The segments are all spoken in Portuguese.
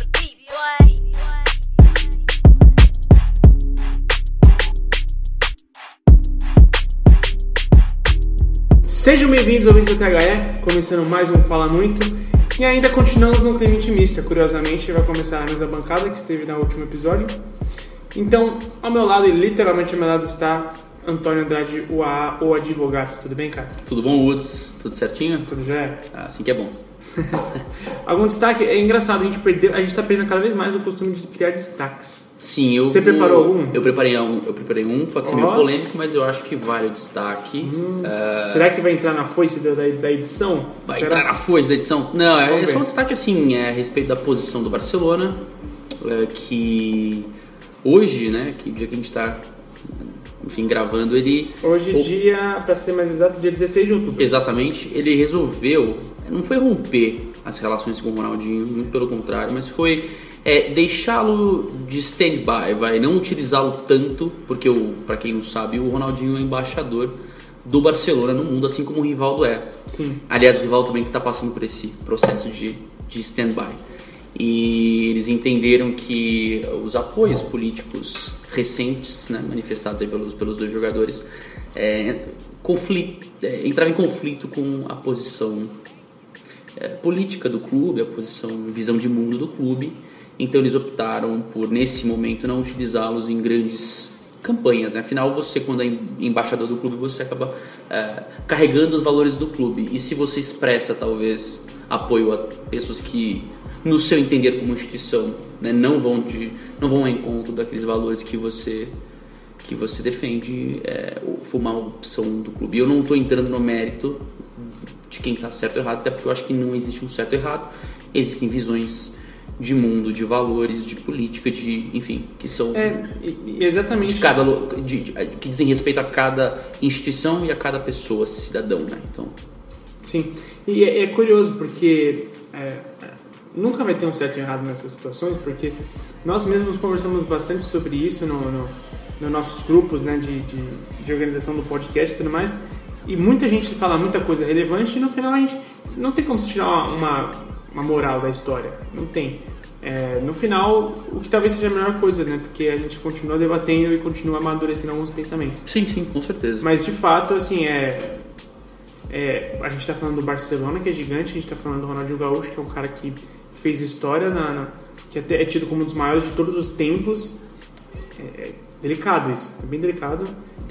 the beat, boy. Sejam bem-vindos ouvintes do THE, começando mais um Fala Muito. E ainda continuamos no clima intimista, curiosamente vai começar a mesa bancada que esteve no último episódio. Então, ao meu lado, e literalmente ao meu lado está Antônio Andrade, o AA, o advogado. Tudo bem, cara? Tudo bom, Woods? Tudo certinho? Tudo já é? Ah, assim que é bom. Algum destaque? É engraçado, a gente perdeu, a gente tá perdendo cada vez mais o costume de criar destaques. Sim, eu. Você preparou algum? Eu preparei um, eu preparei um, pode ser meio Ó. Hum, polêmico, mas eu acho que vale o destaque. Ah, Será que vai entrar na foice da, da, edição? vai Será? entrar na foice da edição? Não, é, é só um destaque assim, é, a respeito da posição do Barcelona, é, que hoje, né, que dia que a gente tá, enfim, gravando, ele. Hoje, o- dia, pra ser mais exato, dia 16 de outubro. Exatamente, ele resolveu, não foi romper as relações com o Ronaldinho, muito pelo contrário, mas foi é, deixá-lo de stand-by, vai não utilizá-lo tanto, porque para quem não sabe, o Ronaldinho é embaixador do Barcelona no mundo, assim como o Rivaldo é. Sim. Aliás, o Rivaldo também que está passando por esse processo de, de stand-by. E eles entenderam que os apoios políticos recentes, né, manifestados pelos, pelos dois jogadores, é, conflito, é, entravam em conflito com a posição é, política do clube, a posição, visão de mundo do clube. Então eles optaram por, nesse momento, não utilizá-los em grandes campanhas. Né? Afinal, você, quando é em- embaixador do clube, você acaba é, carregando os valores do clube. E se você expressa, talvez, apoio a pessoas que, no seu entender como instituição, né, não, vão de, não vão ao encontro daqueles valores que você que você defende é, foi uma opção do clube. Eu não estou entrando no mérito de quem está certo ou errado, até porque eu acho que não existe um certo ou errado. Existem visões de mundo, de valores, de política, de enfim, que são É, e- e exatamente. de cada de- de- que dizem respeito a cada instituição e a cada pessoa, cidadão, né? Então, Sim, e é, é curioso porque é, nunca vai ter um certo e errado nessas situações, porque nós mesmos conversamos bastante sobre isso no, no, nos nossos grupos né, de, de, de organização do podcast e tudo mais, e muita gente fala muita coisa relevante e no final a gente não tem como se tirar uma, uma, uma moral da história, não tem. É, no final, o que talvez seja a melhor coisa, né? Porque a gente continua debatendo e continua amadurecendo alguns pensamentos. sim, sim, com certeza. Mas de fato, assim, é, é, a gente está falando do Barcelona, que é gigante, a gente está falando do Ronaldinho Gaúcho, que é um cara que fez história, na, na- que até é tido como um dos maiores de todos os tempos. É, é delicado isso, é bem delicado.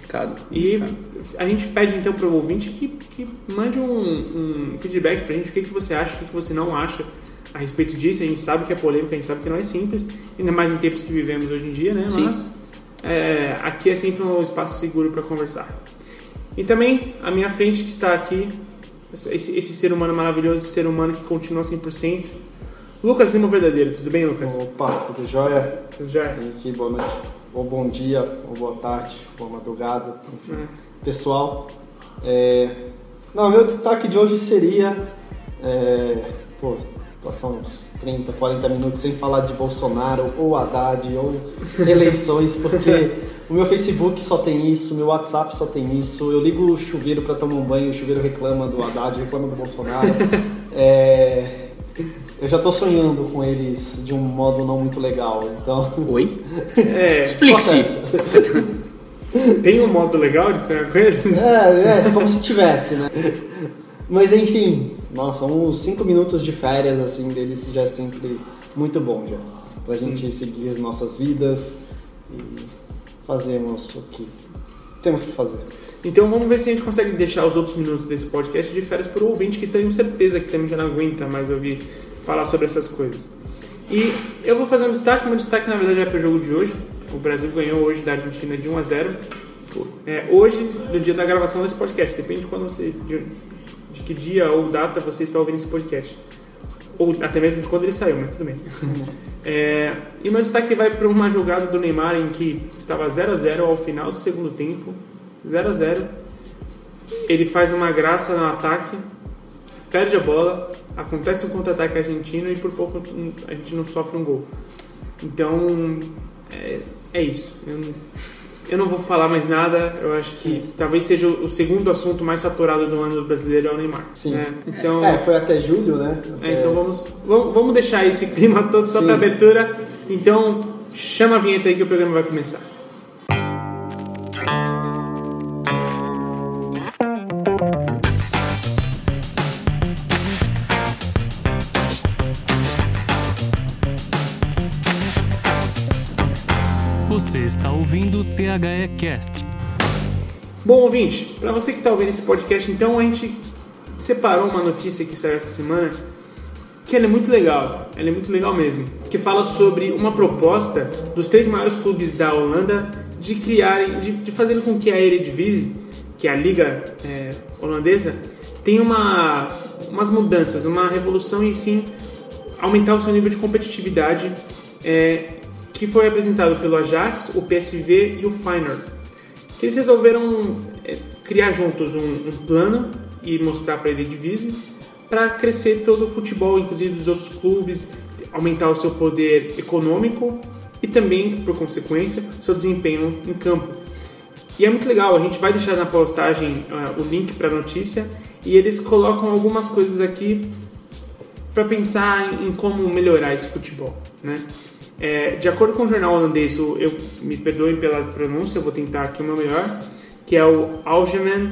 Cada, E a gente pede então para o ouvinte que, que mande um, um feedback para a gente, o que, que você acha, o que, que você não acha a respeito disso. A gente sabe que é polêmica, a gente sabe que não é simples, ainda mais em tempos que vivemos hoje em dia, né? Sim. Mas é, aqui é sempre um espaço seguro para conversar. E também, à minha frente que está aqui, esse, esse ser humano maravilhoso, esse ser humano que continua 100%, Lucas Lima Verdadeiro. Tudo bem, Lucas? Opa, tudo jóia? Tudo já? Henrique, boa noite, ou bom dia, ou boa tarde, boa madrugada, enfim. É. Pessoal, é... não, meu destaque de hoje seria, é... pô, passar uns 30, 40 minutos sem falar de Bolsonaro, ou Haddad, ou eleições, porque o meu Facebook só tem isso, meu WhatsApp só tem isso, eu ligo o chuveiro para tomar um banho, o chuveiro reclama do Haddad, reclama do Bolsonaro. É... Eu já tô sonhando com eles de um modo não muito legal, então. Oi? É, Explique-se. Tem um modo legal de ser com eles? É, é, como se tivesse, né? Mas enfim, nossa, uns 5 minutos de férias assim deles já é sempre muito bom já. Pra gente seguir nossas vidas e fazermos o que temos que fazer. Então vamos ver se a gente consegue deixar os outros minutos desse podcast de férias para o ouvinte que tenho certeza que também já não aguenta mais ouvir falar sobre essas coisas. E eu vou fazer um destaque, meu destaque na verdade é para o jogo de hoje. O Brasil ganhou hoje da Argentina de 1 a 0. É, hoje, no dia da gravação desse podcast, depende de quando você de, de que dia ou data você está ouvindo esse podcast. Ou até mesmo de quando ele saiu, mas tudo bem. É, e meu destaque vai para uma jogada do Neymar em que estava 0 a 0 ao final do segundo tempo. 0 a 0 Ele faz uma graça no ataque, perde a bola, acontece um contra-ataque argentino e por pouco a gente não sofre um gol. Então, é, é isso. Eu não- eu não vou falar mais nada. Eu acho que talvez seja o segundo assunto mais saturado do ano do brasileiro é o Neymar. Sim. né? Então, É, foi até julho, né? é, Até- então vamos, vamos deixar esse clima todo só Sim. para abertura. Então, chama a vinheta aí que o programa vai começar. Ouvindo o THE Cast. Bom, ouvinte, para você que está ouvindo esse podcast, então a gente separou uma notícia que saiu essa semana que ela é muito legal, ela é muito legal mesmo, que fala sobre uma proposta dos três maiores clubes da Holanda de criarem, de, de fazerem com que a Eredivisie, que é a liga é, holandesa, tenha uma, umas mudanças, uma revolução e sim aumentar o seu nível de competitividade, é, que foi apresentado pelo Ajax, o PSV e o Feyenoord que eles resolveram é, criar juntos um, um plano e mostrar para ele divise para crescer todo o futebol, inclusive dos outros clubes, aumentar o seu poder econômico e também, por consequência, seu desempenho em campo. E é muito legal, a gente vai deixar na postagem ah, o link para a notícia e eles colocam algumas coisas aqui para pensar em, em como melhorar esse futebol, né? É, de acordo com o jornal holandês, o- eu me perdoem pela pronúncia, eu vou tentar aqui o meu melhor, que é o Algemeen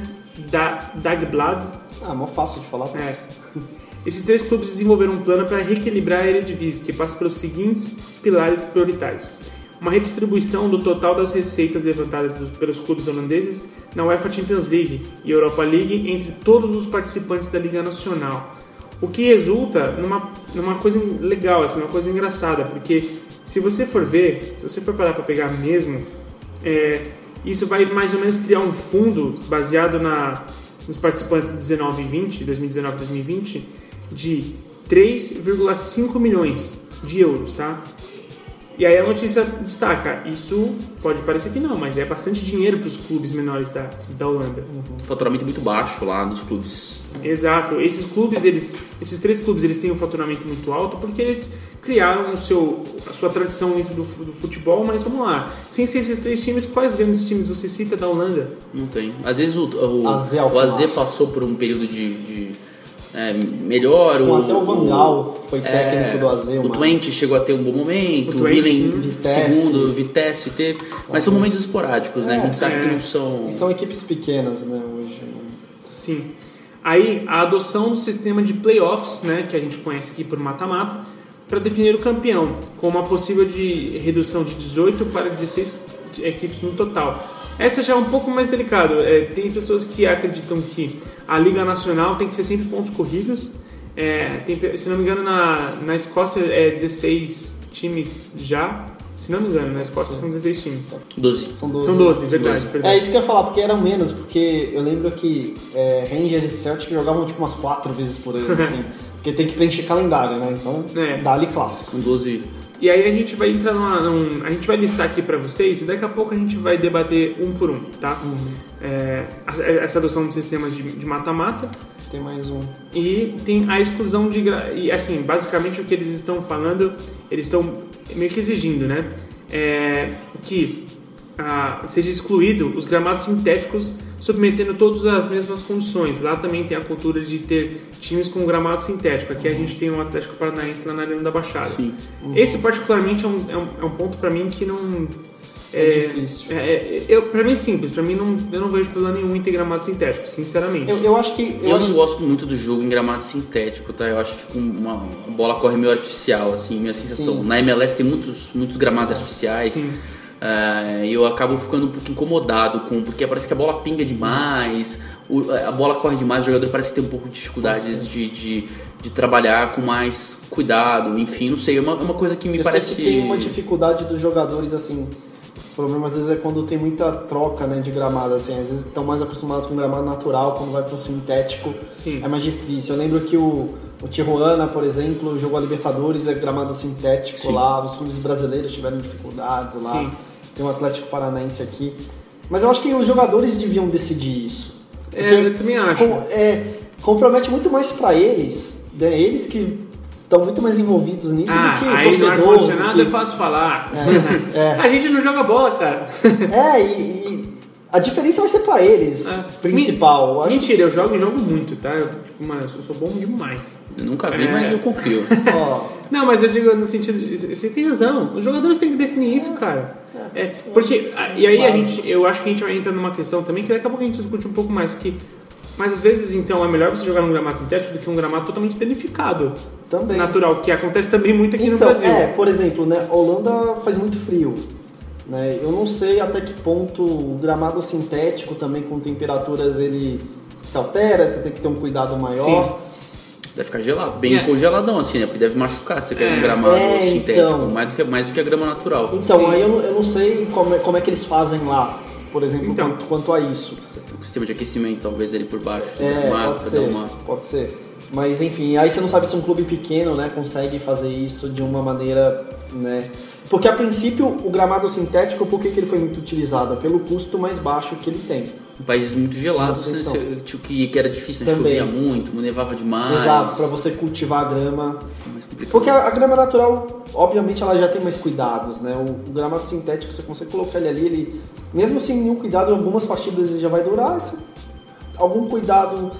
Da- Dagblad. Ah, mó fácil de falar. É. Esses três clubes desenvolveram um plano para reequilibrar a Eredivisie, que passa pelos seguintes pilares prioritários. Uma redistribuição do total das receitas levantadas dos- pelos clubes holandeses na UEFA Champions League e Europa League entre todos os participantes da Liga Nacional. O que resulta numa, numa coisa legal, assim, uma coisa engraçada, porque se você for ver, se você for parar para pegar mesmo, é, isso vai mais ou menos criar um fundo baseado na, nos participantes de 19 e 20, 2019 e 2020, de 3,5 milhões de euros, tá? E aí a notícia destaca, isso pode parecer que não, mas é bastante dinheiro para os clubes menores da, da Holanda. Um faturamento muito baixo lá dos clubes. Exato. Esses clubes, eles, esses três clubes, eles têm um faturamento muito alto porque eles criaram o seu, a sua tradição dentro do, do futebol. Mas vamos lá, sem ser esses três times, quais grandes times você cita da Holanda? Não tem. Às vezes o, o, AZ o. AZ passou por um período de, de, é, melhor. Com até o Van Gaal foi técnico do AZ, O Twente chegou a ter um bom momento, O o Twente, Willem sim. Vitesse. segundo, Vitesse teve. Mas são momentos esporádicos, né? A gente sabe é. que não são. E são equipes pequenas, né, hoje. Sim. Aí a adoção do sistema de playoffs, né, que a gente conhece aqui por mata-mata, para definir o campeão, com uma possível de redução de 18 para 16 equipes no total. Essa já é um pouco mais delicado. É, tem pessoas que acreditam que a Liga Nacional tem que ser sempre pontos corridos. É, tem- se não me engano, na, na Escócia é 16 times já. Se não me engano, na Escócia são 16 times. 12. São 12. São 12, verdade. 12. verdade. É isso que eu ia falar, porque eram menos, porque eu lembro que é, Rangers e Celtic jogavam tipo umas quatro vezes por ano, assim. Porque tem que preencher calendário, né? Então, É. dá ali clássico. Com 12. E aí a gente vai entrar numa, num, a gente vai listar aqui pra vocês e daqui a pouco a gente vai debater um por um, tá? É, a- essa adoção de sistemas de mata-mata Tem mais um. e tem a exclusão de e assim basicamente o que eles estão falando eles estão meio que exigindo, né? É, que ah, seja excluído os gramados sintéticos submetendo todas as mesmas condições. Lá também tem a cultura de ter times com gramado sintético. Aqui a gente tem o Atlético Paranaense lá na Arena da Baixada. Sim. Esse particularmente é um, é um, é um ponto pra mim que não É difícil. é, é, eu, pra mim é simples, pra mim não, eu não vejo problema nenhum em ter gramado sintético, sinceramente. Eu, eu acho que. Eu, Eu acho não gosto muito do jogo em gramado sintético, tá? Eu acho que fica uma, a bola corre meio artificial, assim, minha sensação. Na MLS tem muitos, muitos gramados artificiais. Sim. É, eu acabo ficando um pouco incomodado com, porque parece que a bola pinga demais, o- a bola corre demais, o jogador parece ter um pouco de dificuldades de, de, de trabalhar com mais cuidado, enfim, não sei, é uma, é uma coisa que me eu parece sei que tem uma dificuldade dos jogadores, assim. O problema às vezes é quando tem muita troca né, de gramado, assim. Às vezes estão mais acostumados com gramado natural, quando vai pro sintético Sim. é mais difícil. Eu lembro que o, o Tijuana, por exemplo, jogou a Libertadores, é gramado sintético Sim. lá. Os times brasileiros tiveram dificuldades lá. Sim. Tem o Atlético Paranaense aqui. Mas eu acho que os jogadores deviam decidir isso. É, eu também acho. Com- é, compromete muito mais pra eles, né? Eles que estão muito mais envolvidos nisso do que Ah, aí no torcedor. ar-condicionado do é que- fácil falar. é. A gente não joga bola, cara. É, e a diferença vai ser pra eles, É. principal. Eu acho Mentira, eu jogo e jogo muito, tá? Eu, tipo, mano, eu sou bom demais. Eu nunca vi, É. mas eu confio. que, Não, mas eu digo no sentido de. Você tem razão. Os jogadores têm que definir isso, cara. É, porque. E aí a gente. Eu acho que a gente entra numa questão também que daqui a pouco a gente discute um pouco mais. Que, mas às vezes, então, é melhor você jogar num gramado sintético do que um gramado totalmente danificado. Também. Natural, que acontece também muito aqui no então, Brasil. é, por exemplo, né, a Holanda faz muito frio. Né? Eu não sei até que ponto o gramado sintético também com temperaturas ele se altera, você tem que ter um cuidado maior. Deve ficar gelado, bem É. congeladão assim, né? Porque deve machucar se É. um gramado É, sintético, então. mais, do que, mais do que a grama natural. Então, Sim. aí eu, não- eu não sei como é, como é que eles fazem lá, por exemplo, Então. quanto, quanto a isso. O sistema de aquecimento, talvez, ali por baixo do É, mar, pode ser, uma... pode ser. Mas enfim, aí você não sabe se um clube pequeno, né, consegue fazer isso de uma maneira, né? Porque a princípio o gramado sintético, por que, que ele foi muito utilizado? Pelo custo mais baixo que ele tem. Em países muito gelados, que, que era difícil? Também. chovia muito, nevava demais. Exato, para você cultivar a grama. Porque a, a grama natural, obviamente, ela já tem mais cuidados, né? O, o gramado sintético, você consegue colocar ele ali, ele, mesmo sem nenhum cuidado, em algumas partidas ele já vai durar. Algum cuidado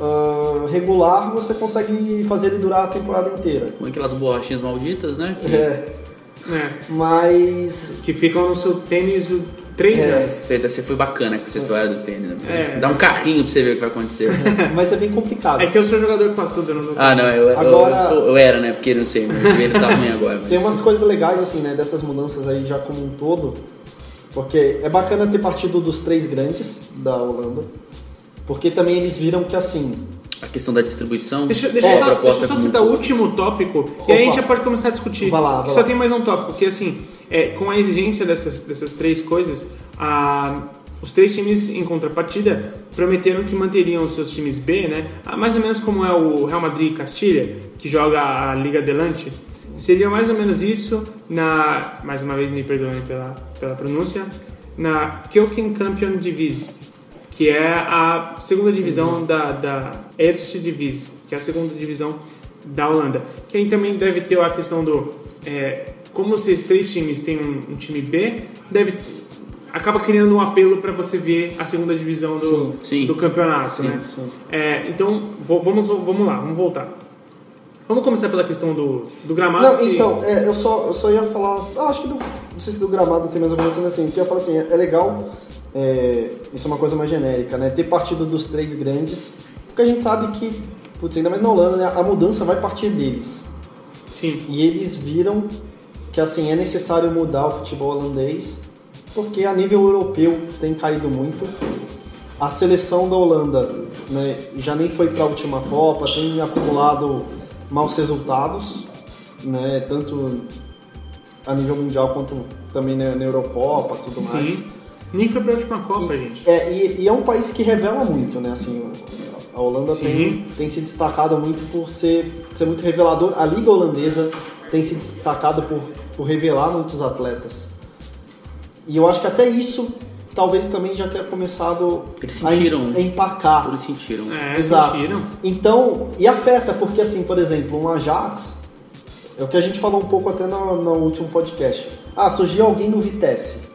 ah, regular, você consegue fazer ele durar a temporada inteira. Com aquelas borrachinhas malditas, né? Que É, É, mas que ficam no seu tênis três É. anos. Você, você foi bacana com essa história do tênis, né? É. Dá um carrinho pra você ver o que vai acontecer. mas é bem complicado. É que eu sou jogador eu não dou ah, não, eu, eu- Agora- eu, sou- eu era, né? Porque não sei, meu joelho tá ruim agora. Mas... Tem umas coisas legais, assim, né, dessas mudanças aí já como um todo, porque é bacana ter partido dos três grandes da Holanda, porque também eles viram que, assim, A questão da distribuição. Deixa, deixa, É, eu só, deixa eu só é citar o último tópico e aí a gente já pode começar a discutir. Vai lá, vai Que só lá. tem mais um tópico, porque assim, é, com a exigência dessas, dessas três coisas, a- os três times em contrapartida prometeram que manteriam os seus times B, né? Ah, Mais ou menos como é o Real Madrid e Castilha, que joga a Liga Adelante. Seria mais ou menos isso na, mais uma vez me perdoem pela, pela pronúncia, na Keukenkampion Divisie, que é a segunda divisão da, da Eerste Divisie, que é a segunda divisão da Holanda. Que aí também deve ter a questão do... é, como esses três times têm um, um time B, deve acaba criando um apelo para você ver a segunda divisão do, Sim, sim. do campeonato, Sim, né? É, então, vo- vamos, vamos lá, vamos voltar. Vamos começar pela questão do, do gramado. Não, que- então, é, eu, só, eu só ia falar. ah, acho que do, não sei se do gramado tem mais ou menos assim. Que eu ia falar assim, é, é legal, é, isso é uma coisa mais genérica, né? Ter partido dos três grandes, porque a gente sabe que, putz, ainda mais na Holanda, né, a mudança vai partir deles. Sim. E eles viram que assim é necessário mudar o futebol holandês, porque a nível europeu tem caído muito. A seleção da Holanda né, já nem foi para a última Copa, tem acumulado maus resultados, né, tanto a nível mundial quanto também na Eurocopa, tudo mais. Sim. Nem foi pra última Copa, gente. É, e, e é um país que revela muito, né? Assim, a Holanda Sim. tem, tem se destacado muito por ser, ser muito revelador. A Liga Holandesa tem se destacado por, por revelar muitos atletas. E eu acho que até isso talvez também já tenha começado Eles a, sentiram. a empacar. Eles sentiram. É, Exato. sentiram. Então, e afeta, porque assim, por exemplo, um Ajax, é o que a gente falou um pouco até no, no último podcast. Ah, surgiu alguém no Vitesse.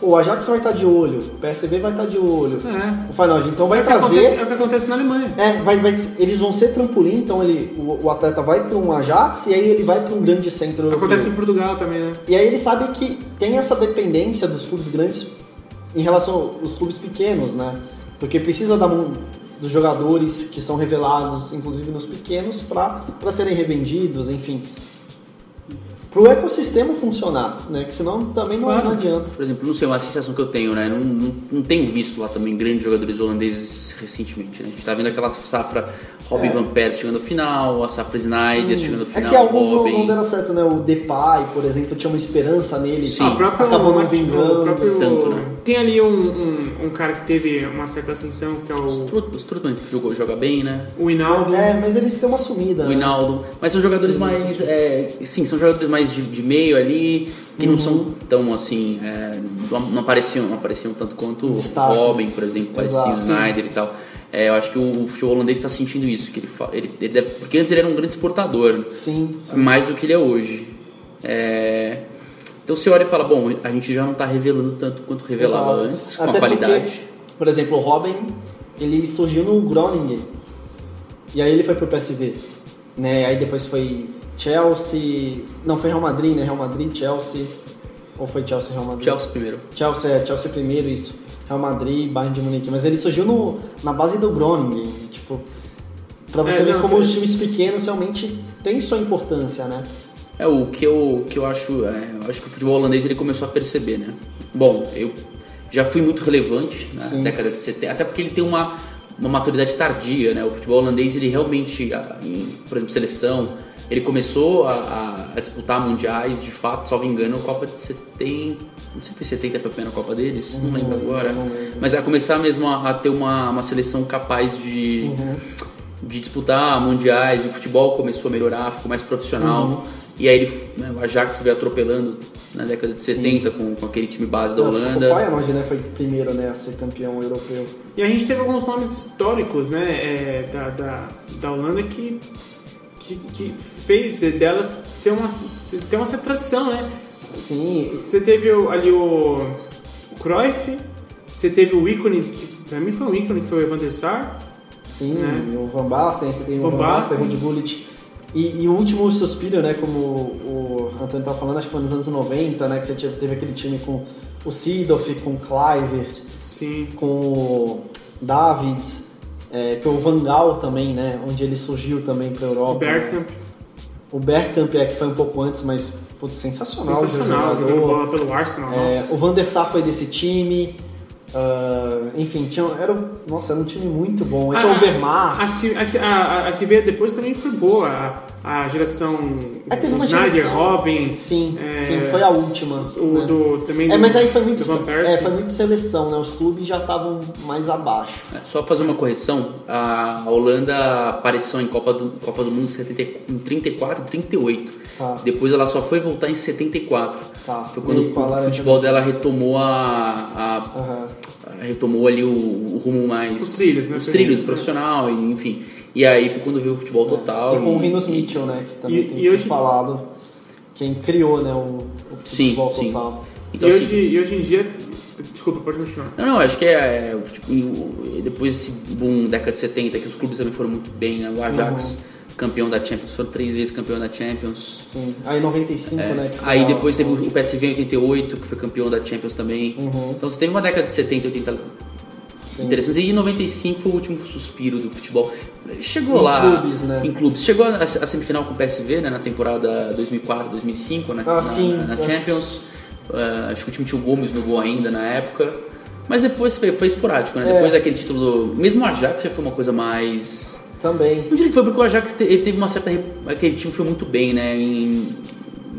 Pô, o Ajax vai estar de olho, o PSV vai estar de olho. É. O Feyenoord, então vai é, que acontece, trazer. é o que acontece na Alemanha. É, vai, vai- eles vão ser trampolim, então ele, o, o atleta vai para um Ajax e aí ele vai para um grande centro europeu. Acontece em Portugal também, né? E aí ele sabe que tem essa dependência dos clubes grandes em relação aos clubes pequenos, né? Porque precisa da mão dos jogadores que são revelados, inclusive nos pequenos, para serem revendidos, enfim. Para o ecossistema funcionar, né? Que senão também não, Claro. não adianta. Por exemplo, não sei, uma sensação que eu tenho, né? Não, não, não tenho visto lá também grandes jogadores holandeses recentemente, né? A gente tá vendo aquela safra Robin É. Van Persie chegando ao final, a safra Snyder chegando ao É final, que alguns Robin. não deram certo, né? O Depay, por exemplo, tinha uma esperança nele. Sim. Ah, o próprio acabou não vingando. o próprio- tanto, né? Tem ali um, um, um cara que teve uma certa ascensão, que é o, Strut- O Strutman jogou- joga bem, né? o Hinaldo. É, mas ele tem uma sumida. O né? Hinaldo. Mas são jogadores mais. é, sim, são jogadores mais de, de meio ali, que não são tão assim. é, não, apareciam, não apareciam tanto quanto o Destaque. Robin, por exemplo, parecia. Snyder e tal. É, eu acho que o futebol holandês está sentindo isso, que ele, ele, ele deve- porque antes ele era um grande exportador, Sim, sim. mais do que ele é hoje. É, então você olha e fala, bom, a gente já não está revelando tanto quanto revelava Exato. antes, com Até a qualidade. porque, por exemplo, o Robin, ele surgiu no Groningen. E aí ele foi pro PSV. Né? Aí depois foi Chelsea. Não, foi Real Madrid, né? Real Madrid, Chelsea. Ou foi Chelsea, Real Madrid? Chelsea primeiro. Chelsea, é, Chelsea primeiro, isso. Real Madrid, Bayern de Munique. Mas ele surgiu no, na base do Groningen. Tipo, pra você É, ver não, como os times pequenos realmente têm sua importância, né? É o que eu, que eu acho, é, eu acho que o futebol holandês ele começou a perceber, né? Bom, eu já fui muito relevante na Sim. década de 70, até porque ele tem uma, uma maturidade tardia, né? O futebol holandês ele realmente, em, por exemplo, seleção, ele começou a, a- disputar mundiais, de fato, salvo engano, a Copa de 70, não sei se foi 70 foi a primeira Copa deles, não lembro agora, não lembro. mas a começar mesmo a, a ter uma, uma seleção capaz de Uhum. de disputar mundiais, o futebol começou a melhorar, ficou mais profissional. Uhum. E aí ele, né, o Ajax veio atropelando na década de 70 com, com aquele time base da O Holanda. Feyenoord, né, foi o primeiro né, a ser campeão europeu. E a gente teve alguns nomes históricos, né, é, da, da, da Holanda que, que, que fez dela ser uma, ter uma certa tradição, né? Sim, Você teve o- ali o, o Cruyff, você teve o ícone, que pra mim foi um ícone, que foi o Van der Sar. Sim, né? o Van Basten, você tem o Van Van Basten, o. Ruud Gullit. E, e o último suspiro, né, como o Antônio tá falando, acho que foi nos anos 90, né, que você teve, teve aquele time com o Seedorf, com o Cliver, Sim. com o Davids, é, que o Van Gaal também, né, onde ele surgiu também pra Europa. O Bergkamp, O Bergkamp é que foi um pouco antes, mas putz, sensacional. sensacional, jogador. jogando bola pelo Arsenal. É, o Van der Sar foi desse time. Ah, enfim, tinha, era, um- nossa, era um time muito bom. Aí tinha o A- Vermaat. A, a, que- a, veio depois também foi boa. A, a geração É, teve uma Snyder, geração. Robin, Sim, É, sim, foi a última. o né? do também É, do- mas aí foi muito, é, foi muito seleção, né? Os clubes já estavam mais abaixo. É, Só pra fazer uma correção, a Holanda apareceu em Copa do, Copa do Mundo em 70 em 34 e 38. Tá. Depois ela só foi voltar em 74. Tá. Foi quando o futebol dela retomou a, a- Aham. Retomou ali o, o rumo mais Os trilhos, né? os trilhos profissional e enfim e aí foi quando veio o futebol total E com o Rinos Mitchell, né? Que também E- tem e hoje- falado. Quem criou, né? O, o Sim, futebol sim. total. então e, assim, hoje, e hoje em dia. Desculpa, pode continuar. Não, não, acho que é, é, o fute- o- depois desse boom década de 70 que os clubes também foram muito bem, né? o Ajax campeão da Champions, foram três vezes campeão da Champions. Sim. Aí 95, né? que foi É. Aí a- depois teve o PSV em 88, que foi campeão da Champions também. Uhum. Então você teve uma década de 70, 80 Sim. interessantes. E em 95 foi o último suspiro do futebol. Chegou Em lá clubes, né? em clubes. Chegou a, a semifinal com o PSV, né, na temporada 2004, 2005, né, Ah, na, sim. na, na Champions. Ah, acho que o time tinha o Gomes no gol ainda na época. Mas depois foi, foi esporádico, né? É. Depois daquele título do... Mesmo o Ajax já foi uma coisa mais... Também. Não diria que foi porque o Ajax ele teve uma certa. Aquele time foi muito bem, né? Em,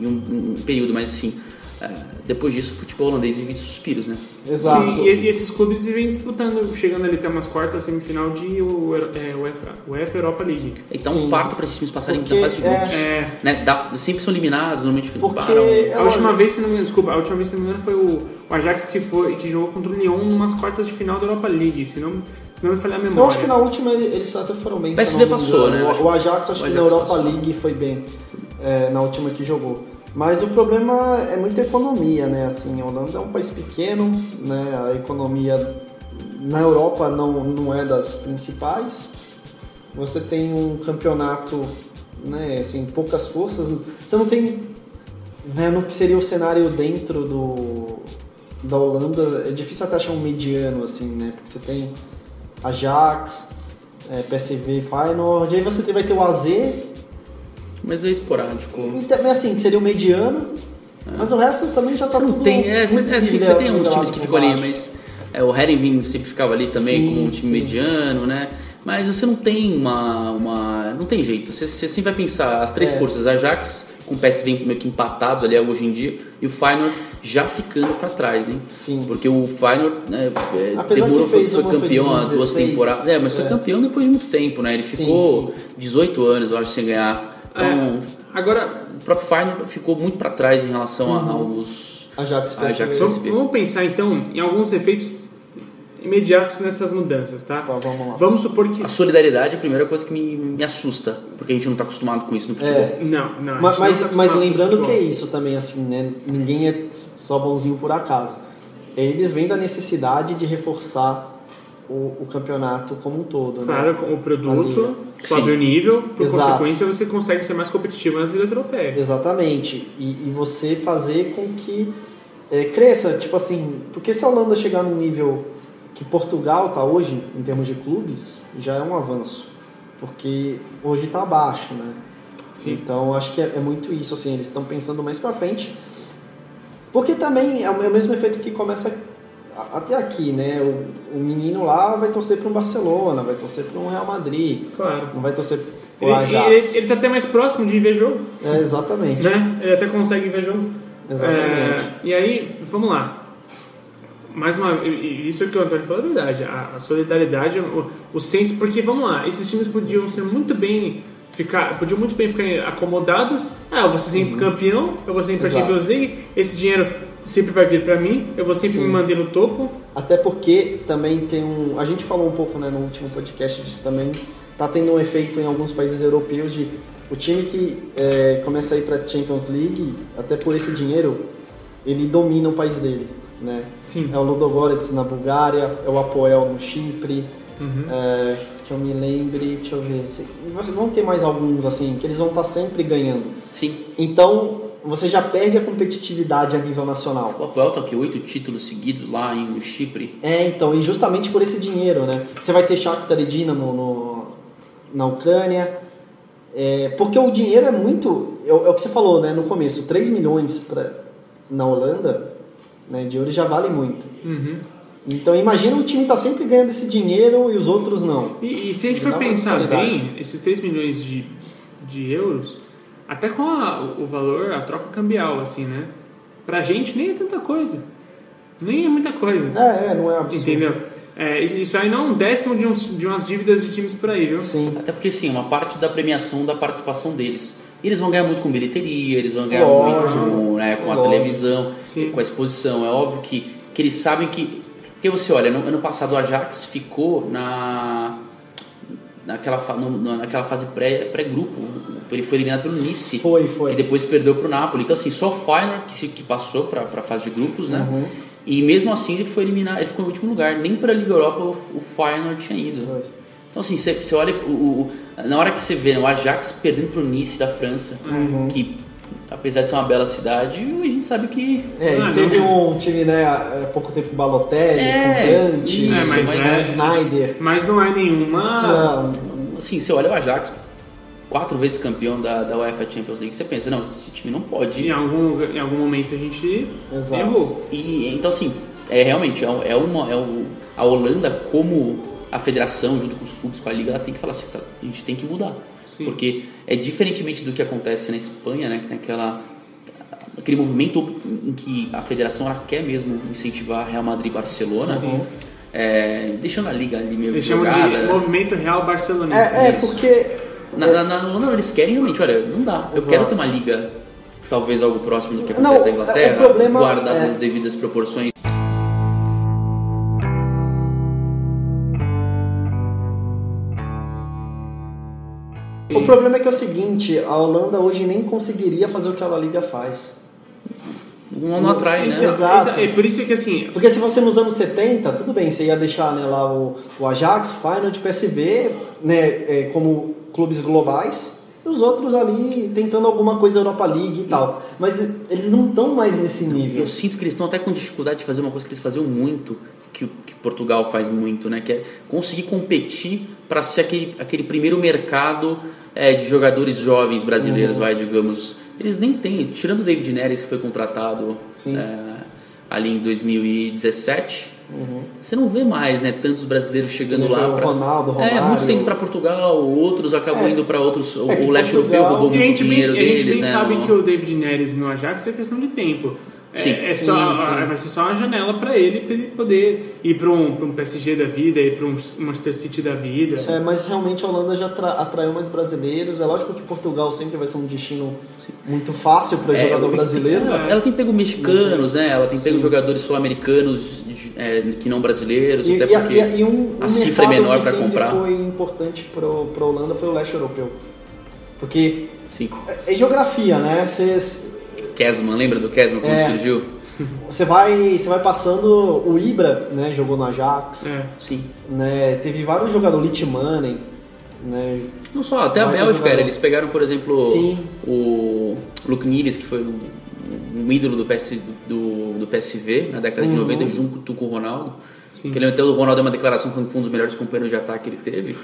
em um, um período, mas assim. é, depois disso, o futebol holandês vive de suspiros, né? Exato. Sim, e, e esses clubes vivem disputando, chegando ali até umas quartas, semifinal de o, é, UEFA, UEFA Europa League. Então, Sim. um parto para esses times passarem Porque, na fase de grupos. É, Né? Dá- sempre são eliminados, normalmente Porque param. é a última vez, se não me engano, desculpa, a última vez, se não me engano, foi o, o Ajax que, foi, que jogou contra o Lyon numas quartas de final da Europa League, se não, se não me falhar a memória. Eu acho que na última ele- eles até foram bem. se PSV passou, né? O, o Ajax acho O que Ajax na Europa passou. League foi bem é, na última que jogou. Mas o problema é muita economia, né? Assim, a Holanda é um país pequeno, né? A economia na Europa não, não é das principais. Você tem um campeonato, né? Assim, poucas forças. Você não tem, né? No que seria o cenário dentro do da Holanda, é difícil até achar um mediano, assim, né? Porque você tem Ajax, é, PSV, Feyenoord, aí você vai ter o AZ, Mas é esporádico. e também assim, que seria o mediano, mas o resto também já tá É. Você tudo tem, é, você, é, assim, você tem uns times que ficam ali, mas é, o Herenveen sempre ficava ali também Sim, como um time sim. mediano, né? Mas você não tem uma. uma não tem jeito. Você, você sempre vai pensar as três É. forças, Ajax, com o PSV meio que empatados ali hoje em dia, e o Feyenoord já ficando pra trás, hein? Sim. Porque o Feyenoord né, é, demorou, foi, foi campeão as duas 16, temporadas. É, mas foi é. campeão depois de muito tempo, né? Ele Sim, ficou 18 anos, eu acho, sem ganhar. Então, É, agora, o próprio Feyenoord ficou muito pra trás em relação Uhum. a- aos. Ajax, Ajax, PSV. vamos, PSV. vamos pensar então em alguns efeitos imediatos nessas mudanças, tá? Vamos lá. Vamos supor que A solidariedade é a primeira coisa que me, me assusta, porque a gente não está acostumado com isso no futebol. É, não, não. a mas, não mas, tá mas lembrando que é isso também, assim, né? Ninguém é só bonzinho por acaso. Eles vêm da necessidade de reforçar o, o campeonato como um todo, né? Claro, com o produto sobe o nível, por Exato. consequência você consegue ser mais competitivo nas ligas europeias. Exatamente. E, e você fazer com que é, cresça, tipo assim, porque se a Holanda chegar no nível que Portugal está hoje, em termos de clubes, já é um avanço. Porque hoje está abaixo, né? Sim. Então acho que é, é muito isso, assim, eles estão pensando mais para frente. Porque também é o é o mesmo efeito que começa até aqui, né? O, o menino lá vai torcer para um Barcelona, vai torcer para um Real Madrid, Claro. não vai torcer Ele, ele, ele tá até mais próximo de ver jogo, É, exatamente. né? Ele até consegue ver jogo. Exatamente. É, e aí, vamos lá. Mais uma isso que o Antônio falou é verdade. A, a solidariedade, o, o senso, porque vamos lá, esses times podiam ser muito bem ficar, podiam muito bem ficar acomodados. Ah, eu vou ser sempre campeão, eu vou sempre Uhum. Exato. Champions League, esse dinheiro sempre vai vir pra mim, eu vou sempre Sim. me manter no topo. Até porque também tem um. A gente falou um pouco né, no último podcast disso também. Tá tendo um efeito em alguns países europeus de o time que é, começa a ir para Champions League, até por esse dinheiro, ele domina o país dele. Né? Sim. É o Ludogorets na Bulgária, é o Apoel no Chipre, Uhum. é, que eu me lembre, deixa eu ver. se- vão ter mais alguns assim, que eles vão estar sempre ganhando. Sim. Então você já perde a competitividade a nível nacional. O Apoel tá aqui, oito títulos seguidos lá em Chipre. É, então, e justamente por esse dinheiro, né? Você vai ter Shakhtar e Dinamo no, na Ucrânia, é, porque o dinheiro é muito... É, o é o que você falou, né, no começo, 3 milhões pra, na Holanda, né, de euros já vale muito. Uhum. Então imagina o time tá sempre ganhando esse dinheiro e os outros não. E, e se a gente Ele for pensar bem, esses 3 milhões de, de euros, até com a- o valor, a troca cambial, assim, né? Pra gente nem é tanta coisa. Nem é muita coisa. É, é não é absurdo. Entendeu? É, isso aí não é um décimo de, uns, de umas dívidas de times por aí, viu? Sim. Até porque, sim, uma parte da premiação da participação deles. Eles vão ganhar muito com bilheteria, eles vão ganhar Lógico. muito com, né, com a televisão, Sim. com a exposição. É óbvio que, que eles sabem que. Porque você olha, no ano passado o Ajax ficou na. Naquela, no- naquela fase pré- pré-grupo. ele foi eliminado pelo Nice. Foi, foi. Que depois perdeu pro Napoli. Então, assim, só o Feyenoord que, se- que passou pra, pra fase de grupos, né? Uhum. E mesmo assim ele foi eliminado, ele ficou em último lugar. Nem pra Liga Europa o, o Feyenoord tinha ido. Foi. Então assim, você, você olha o, o- na hora que você vê né, o Ajax perdendo pro Nice da França, Uhum. que apesar de ser uma bela cidade, a gente sabe que É, Ah, teve não. um time, né, há pouco tempo com Balotelli, É, com Dante, isso, É, mas, mas- é, Snyder. mas não é nenhuma. Não, assim, você olha o Ajax, quatro vezes campeão da, da UEFA Champions League, você pensa, não, esse time não pode. Em algum, em algum momento a gente Exato. errou. E então assim, é realmente é, é uma é o, a Holanda como a federação junto com os clubes com a liga, ela tem que falar assim, tá, a gente tem que mudar. Sim. Porque é diferentemente do que acontece na Espanha, né, que tem aquela aquele movimento em que a federação ela quer mesmo incentivar Real Madrid e Barcelona, Sim. é, deixando a liga ali meio Eles chamam de jogada. movimento real barcelonista. É, é porque Na, na, na, não, eles querem realmente, olha, não dá. Eu Exato. quero ter uma liga, talvez algo próximo do que Não, acontece na o Inglaterra, problema guardadas é- as devidas proporções. O problema é que é o seguinte, a Holanda hoje nem conseguiria fazer o que a La Liga faz. Não, não atrai, né? Exato. É por isso que assim, Porque se você nos anos 70, tudo bem, você ia deixar né, lá o, o Ajax, Feyenoord, PSV, né, é, como clubes globais, e os outros ali tentando alguma coisa Europa League e tal. Mas eles não estão mais nesse nível. Eu sinto que eles estão até com dificuldade de fazer uma coisa que eles faziam muito, que, que Portugal faz muito, né? Que é conseguir competir para ser aquele, aquele primeiro mercado é, de jogadores jovens Uhum. brasileiros, vai, digamos. Eles nem têm, tirando o David Neres que foi contratado é, ali em 2017, você não vê mais, né? Tantos brasileiros chegando Uhum. Lá. pra- Ronaldo, É, Romário. muitos têm ido para Portugal, outros acabam É. indo para outros. O, É leste europeu roubou muito dinheiro a gente deles, bem né? sabe no- que o David Neres no Ajax é questão de tempo. É, Sim. é Sim, só, sim. Vai ser só uma janela para ele, para ele poder ir para um, pra um PSG da vida, ir para um Manchester City da vida. É, mas realmente a Holanda já atra- atraiu mais brasileiros. É lógico que Portugal sempre vai ser um destino muito fácil para É, jogador brasileiro. Ela, ela tem pego mexicanos, né? Ela tem pego Sim. jogadores sul-americanos é, que não brasileiros, E, até e- porque e- e um, a um cifra é menor para comprar. foi importante pro, pro Holanda foi o leste europeu. Porque Sim. é, é geografia, né? Você Kesman, lembra do Kesman quando É. surgiu? você vai, você vai passando o Ibra, né? Jogou no Ajax, É. Sim. né? Teve vários jogadores, Litmanen, né? Não só, até a Bélgica era. Eles pegaram, por exemplo, Sim. o Luke Niles, que foi um, um ídolo do, PS, do, do PSV na década de Uhum. 90, junto com o Ronaldo. Sim. Que ele até o Ronaldo deu uma declaração falando que foi um dos melhores companheiros de ataque que ele teve.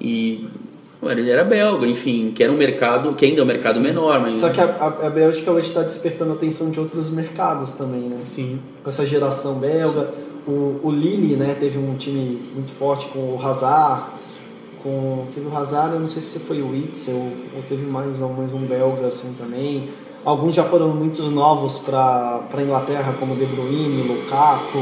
E ué, ele era belga, enfim, que era um mercado, que ainda é um mercado menor, mas. Só que a, a, a Bélgica hoje está despertando a atenção de outros mercados também, né? Sim. Com essa geração belga. O, o Lille, né? Teve um time muito forte com o Hazard. Com, teve o Hazard, eu não sei se foi o Witzel ou teve mais, um- mais um belga assim também. Alguns já foram muitos novos para a Inglaterra, como De Bruyne, Lukaku.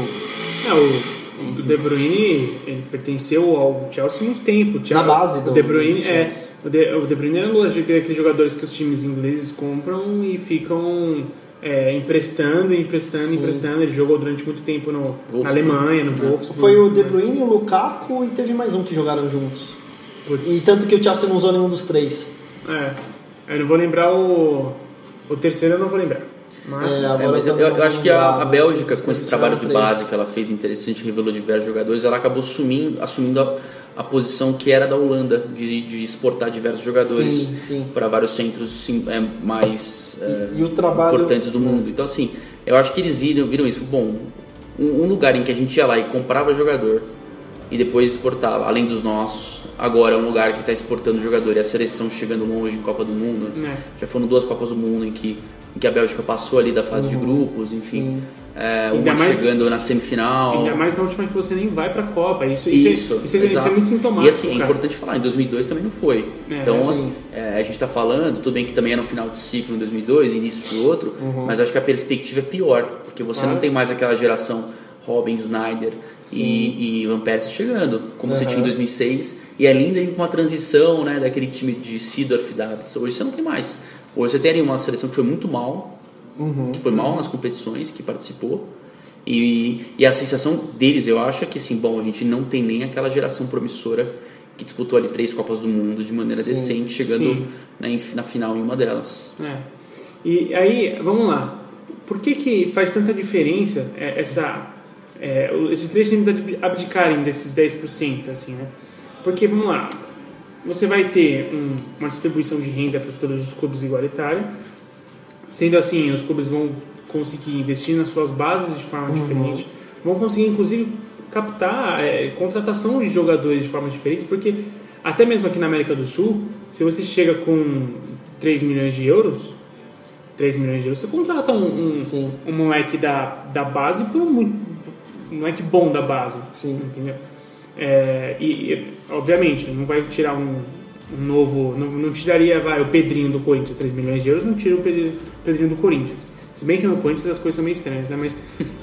É, o, o De Bruyne ele pertenceu ao Chelsea há muito tempo. Chelsea- Na base do- o De Bruyne do é o De, o De Bruyne é lógico aqueles jogadores que os times ingleses compram e ficam é, emprestando, emprestando, Sim. emprestando. Ele jogou durante muito tempo no, na. Alemanha, no Wolfsburg. Foi o De Bruyne, o Lukaku e teve mais um que jogaram juntos. Putz, E tanto que o Chelsea não usou nenhum dos três. é, eu não vou lembrar o o terceiro, eu não vou lembrar. Mas É, É, mas eu, eu não acho que a, a Bélgica, com esse trabalho de base que ela fez interessante, revelou diversos jogadores, ela acabou sumindo, assumindo a, a posição que era da Holanda, de, de exportar diversos jogadores para vários centros sim, é, mais é, E o trabalho- importantes do mundo. Então, assim, eu acho que eles viram, viram isso. Bom, um, um lugar em que a gente ia lá e comprava jogador e depois exportava, além dos nossos, agora é um lugar que está exportando jogador e a seleção chegando longe em Copa do Mundo. É. Já foram duas Copas do Mundo em que, em que a Bélgica passou ali da fase de grupos, enfim. Sim. É, uma mais- chegando na semifinal. Ainda mais na última que você nem vai pra Copa. Isso, isso, Isso, é, isso, é- isso é exato. muito sintomático. E assim, é cara. importante falar, em 2002 também não foi. É, então, sim. assim, é, a gente está falando, tudo bem que também era no final de ciclo em 2002, início de outro, Uhum. mas acho que a perspectiva é pior, porque você Claro. não tem mais aquela geração Robin, Snyder e, e Van Persie chegando, como você Uhum. tinha em 2006, e ali ainda com uma transição né, daquele time de Seedorf, Davids. Hoje você não tem mais. Hoje você tem ali uma seleção que foi muito mal, Uhum. que foi mal nas competições que participou. E, e a sensação deles, eu acho, é que assim, bom, a gente não tem nem aquela geração promissora que disputou ali três Copas do Mundo de maneira Sim, decente, chegando sim. né, na final em uma delas. É. E aí, vamos lá. Por que, que faz tanta diferença é, essa, é, esses três times ab- abdicarem desses 10%? Assim, né? Porque, vamos lá, você vai ter um- uma distribuição de renda para todos os clubes igualitária. Sendo assim, os clubes vão conseguir investir nas suas bases de forma diferente. Vão conseguir, inclusive, captar é, contratação de jogadores de forma diferente, porque até mesmo aqui na América do Sul, se você chega com 3 milhões de euros, 3 milhões de euros, você contrata um, um, um moleque da, da base por um, um moleque bom da base. Sim. Entendeu? É, e, obviamente, não vai tirar um, um novo. Não, não tiraria vai, o Pedrinho do Corinthians, 3 milhões de euros, não tira o Pedrinho, do Corinthians. Se bem que no Corinthians as coisas são meio estranhas, né? Mas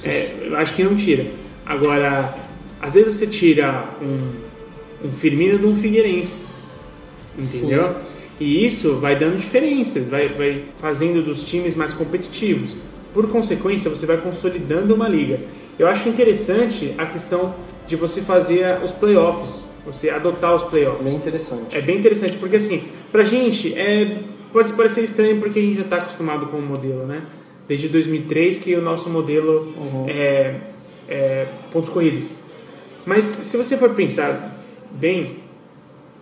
é, acho que não tira. Agora, às vezes você tira um, um Firmino de um Figueirense. Entendeu? E isso vai dando diferenças, vai, vai fazendo dos times mais competitivos. Por consequência, você vai consolidando uma liga. Eu acho interessante a questão de você fazer os playoffs, você adotar os playoffs. Bem interessante. É bem interessante, porque assim, pra gente, é, pode parecer estranho porque a gente já está acostumado com o modelo, né? Desde 2003 que o nosso modelo é, é pontos corridos. Mas se você for pensar bem,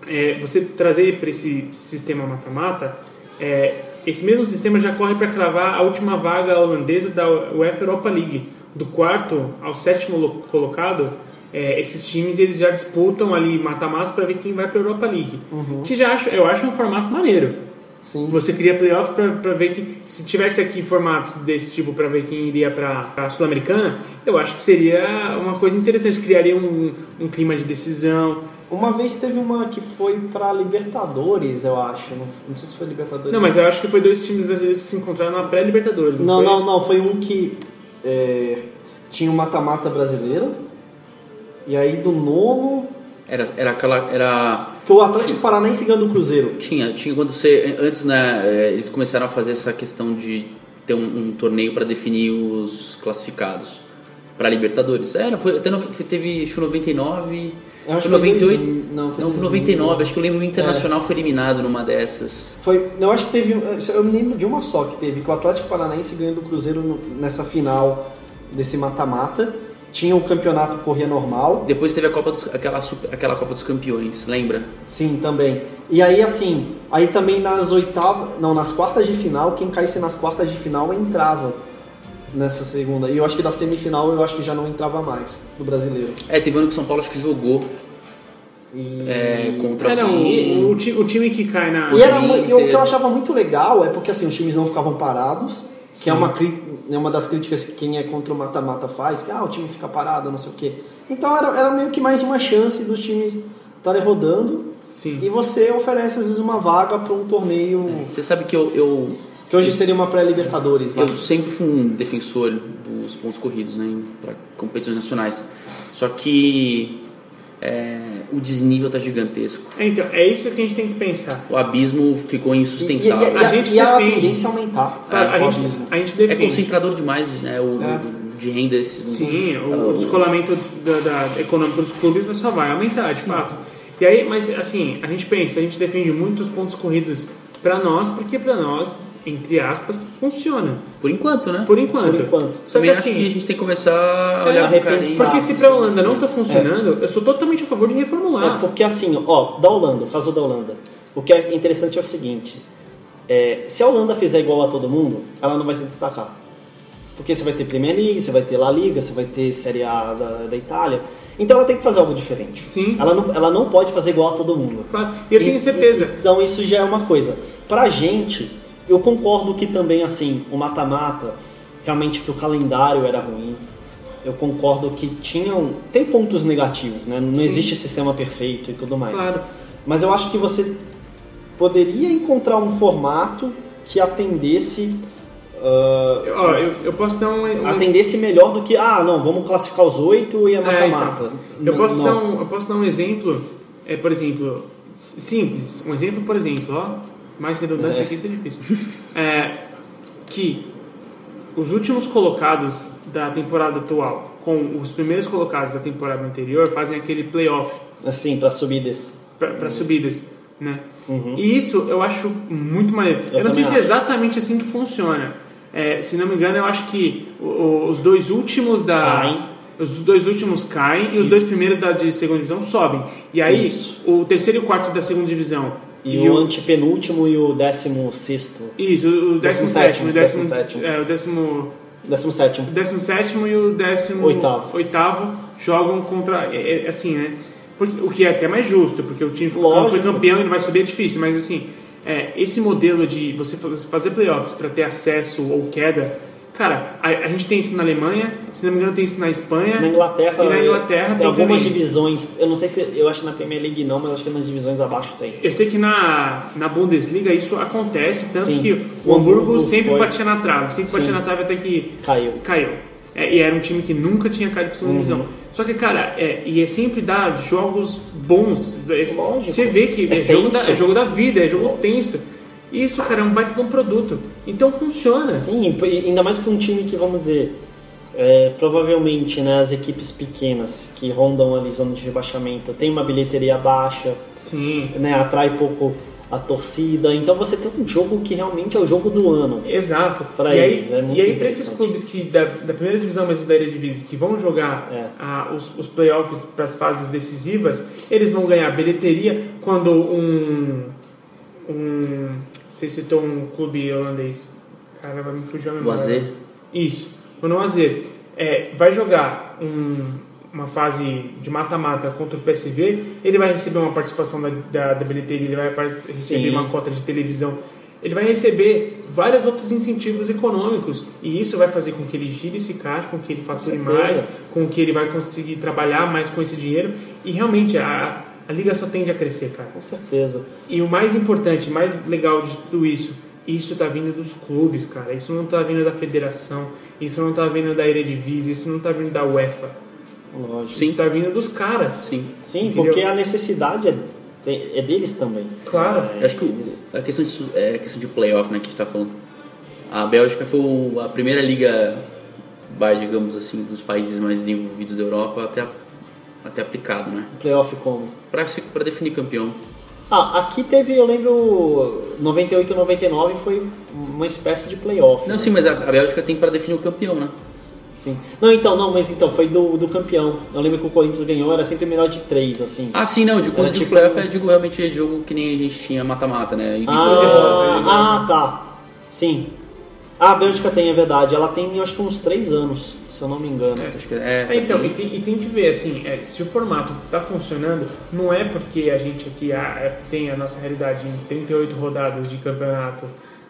é, você trazer para esse sistema mata-mata, é, esse mesmo sistema já corre para cravar a última vaga holandesa da UEFA Europa League. Do quarto ao sétimo lo- colocado, é, esses times eles já disputam ali mata-matas para ver quem vai para a Europa League. Que já acho, eu acho um formato maneiro. Sim. Você cria playoffs para ver que se tivesse aqui formatos desse tipo para ver quem iria para a Sul-Americana, eu acho que seria uma coisa interessante, criaria um, um clima de decisão. Uma vez teve uma que foi pra Libertadores, eu acho. Não, não sei se foi Libertadores. Não, mas eu acho que foi dois times brasileiros que se encontraram na pré-Libertadores. Não, não, isso? não. Foi um que é, tinha um mata-mata brasileiro. E aí do nono. Era, era aquela. Era, Que o Atlético Paranaense ganhou do Cruzeiro. tinha, tinha quando você. Antes, né, é, eles começaram a fazer essa questão de ter um, um torneio para definir os classificados. Para Libertadores. É, não, foi, até no, teve, acho que 99, Eu acho foi que foi 98, 2000, não, foi não, foi 2000. 99, acho que eu lembro o Internacional foi eliminado numa dessas. Foi, eu acho que teve, eu me lembro de uma só que teve, que o Atlético Paranaense ganhou do Cruzeiro no- nessa final desse mata-mata. Tinha o campeonato corria normal, Depois teve a Copa dos, aquela, aquela Copa dos Campeões, lembra? sim, também. E aí assim, aí também nas oitavas, não, nas quartas de final, quem caísse nas quartas de final entrava nessa segunda. E eu acho que da semifinal eu acho que já não entrava mais do brasileiro. É, teve um ano que o São Paulo acho que jogou E, é, contra É, não, o, o, ti- o time que cai na. e, era, e o que eu achava muito legal é porque assim, os times não ficavam parados, que é uma, é uma das críticas que quem é contra o mata-mata faz, que ah, o time fica parado, não sei o quê. Então era, era meio que mais uma chance dos times estarem rodando Sim. e você oferece às vezes uma vaga para um torneio Você sabe que eu, eu, que hoje seria uma pré-libertadores. eu sempre fui um defensor dos pontos corridos né, para competições nacionais. Só que é, o desnível tá gigantesco. É, então, é isso que a gente tem que pensar. O abismo ficou E, e, e, insustentável. e A a, gente e a defende. tendência é aumentar A, a o gente, a gente É defende. concentrador demais né, o, É. de renda. Esse, Sim, o, o- o descolamento da, da econômico dos clubes só vai aumentar, de fato. E aí, mas assim, a gente pensa, a gente defende muitos pontos corridos pra nós, porque pra nós, entre aspas, funciona. Por enquanto, né? Por enquanto. Por enquanto. Só que Também acho assim, que a gente tem que começar a É, olhar com carinho. porque se pra Holanda não tá funcionando, eu sou totalmente a favor de reformular. É porque assim, ó, da Holanda, o caso da Holanda, o que é interessante é o seguinte: é, se a Holanda fizer igual a todo mundo, ela não vai se destacar. Porque você vai ter Premier League, você vai ter La Liga, você vai ter Série A da, da Itália. Então ela tem que fazer algo diferente. Sim. Ela não, ela não pode fazer igual a todo mundo. Claro. E eu tenho certeza. então isso já é uma coisa. Pra gente, eu concordo que também assim, o mata-mata, realmente pro calendário era ruim. Eu concordo que tinham. Tem pontos negativos, né? Não Sim. existe sistema perfeito e tudo mais. Claro. Mas eu acho que você poderia encontrar um formato que atendesse. ah, Eu- eu, eu posso dar um. um atendesse melhor do que, ah, não, vamos classificar os oito e é É, mata-mata. então, eu, Não- posso não. dar um, eu posso dar um exemplo, é, por exemplo, simples. Um exemplo, por exemplo, ó, mais redundância É. aqui, isso é difícil. É, que os últimos colocados da temporada atual com os primeiros colocados da temporada anterior fazem aquele playoff Assim, pra subidas. para subidas, né? Uhum. E isso eu acho muito maneiro. Eu, Eu não sei se também é exatamente assim que funciona. É, se não me engano, eu acho que os dois últimos da Caem. os dois últimos caem e os dois primeiros da de segunda divisão sobem. E aí Isso. o terceiro e o quarto da segunda divisão E, o antepenúltimo e o décimo sexto. isso, o décimo Décimo sétimo, décimo, sétimo, décimo sétimo. é, o décimo Décimo sétimo. o décimo sétimo e o décimo Oitavo. oitavo jogam contra é, é, assim né porque, o que é até mais justo porque o time foi Lógico. campeão e não vai subir é difícil mas assim é, esse modelo de você fa- fazer playoffs para ter acesso ou queda cara a, a gente tem isso na Alemanha se não me engano tem isso na Espanha Na Inglaterra, e na Inglaterra tem tem algumas também. divisões. Eu não sei se. Eu acho que na Premier League não, mas acho que nas divisões abaixo tem. eu sei que na, na Bundesliga isso acontece tanto Sim. que o O Hamburgo Hamburgo sempre foi. batia na trave sempre Sim. batia na trave até que Caiu. caiu. É, e era um time que nunca tinha caído para segunda Uhum. divisão. Só que, cara, é, e é sempre dar jogos bons. É, Lógico. Você vê que é, É jogo da, é jogo da vida, é jogo tenso. Isso, cara, é um baita de um produto. Então funciona. Sim, ainda mais para um time que, vamos dizer, é, provavelmente né, as equipes pequenas que rondam ali zona de rebaixamento tem uma bilheteria baixa, Sim. né, atrai pouco a torcida. Então você tem um jogo que realmente é o jogo do ano. Exato. Pra e eles, aí, é muito e aí para esses clubes que da, da primeira divisão, mas da Eredivisie, que vão jogar É. ah, os, os playoffs para as fases decisivas, eles vão ganhar bilheteria quando um. um você citou um clube holandês. Caramba, me fugiu a O memória. AZ. Isso. O AZ é, vai jogar um- uma fase de mata-mata contra o PSV, ele vai receber uma participação da, da, da bilheteria, ele vai receber Sim. uma cota de televisão, ele vai receber vários outros incentivos econômicos e isso vai fazer com que ele gire esse caixa, com que ele fature mais, com que ele vai conseguir trabalhar mais com esse dinheiro e realmente a, a liga só tende a crescer, cara. Com certeza. E o mais importante, mais legal de tudo isso, isso tá vindo dos clubes, cara. Isso não tá vindo da federação, isso não tá vindo da Eredivisie, isso não tá vindo da UEFA. Lógico. Isso tá vindo dos caras. Sim. Sim, Entendeu? porque a necessidade é, é deles também. Claro. Eu acho que o- a questão de, é, a questão de playoff né, que a gente está falando. A Bélgica foi a primeira liga vai, digamos assim, dos países mais desenvolvidos da Europa até, até aplicado, né? Playoff como? Para definir campeão. Ah, aqui teve, eu lembro, 98 e 99 foi uma espécie de playoff. Não, né? sim, mas a, a Bélgica tem para definir o campeão, né? Sim. Não, então, não, mas então, foi do, do campeão. Eu lembro que o Corinthians ganhou, era sempre melhor de três, assim. Ah, sim, não, de quando tipo- playoff, eu digo realmente é jogo que nem a gente tinha mata-mata, né? E Ah, ah, tá. Sim. Ah, a Bélgica tem, é verdade. Ela tem, eu acho que uns três anos, se eu não me engano. Acho que é, É, então, e tem, e tem que ver, assim, é, se o formato está funcionando, não é porque a gente aqui ah, é, tem a nossa realidade em 38 rodadas de campeonato,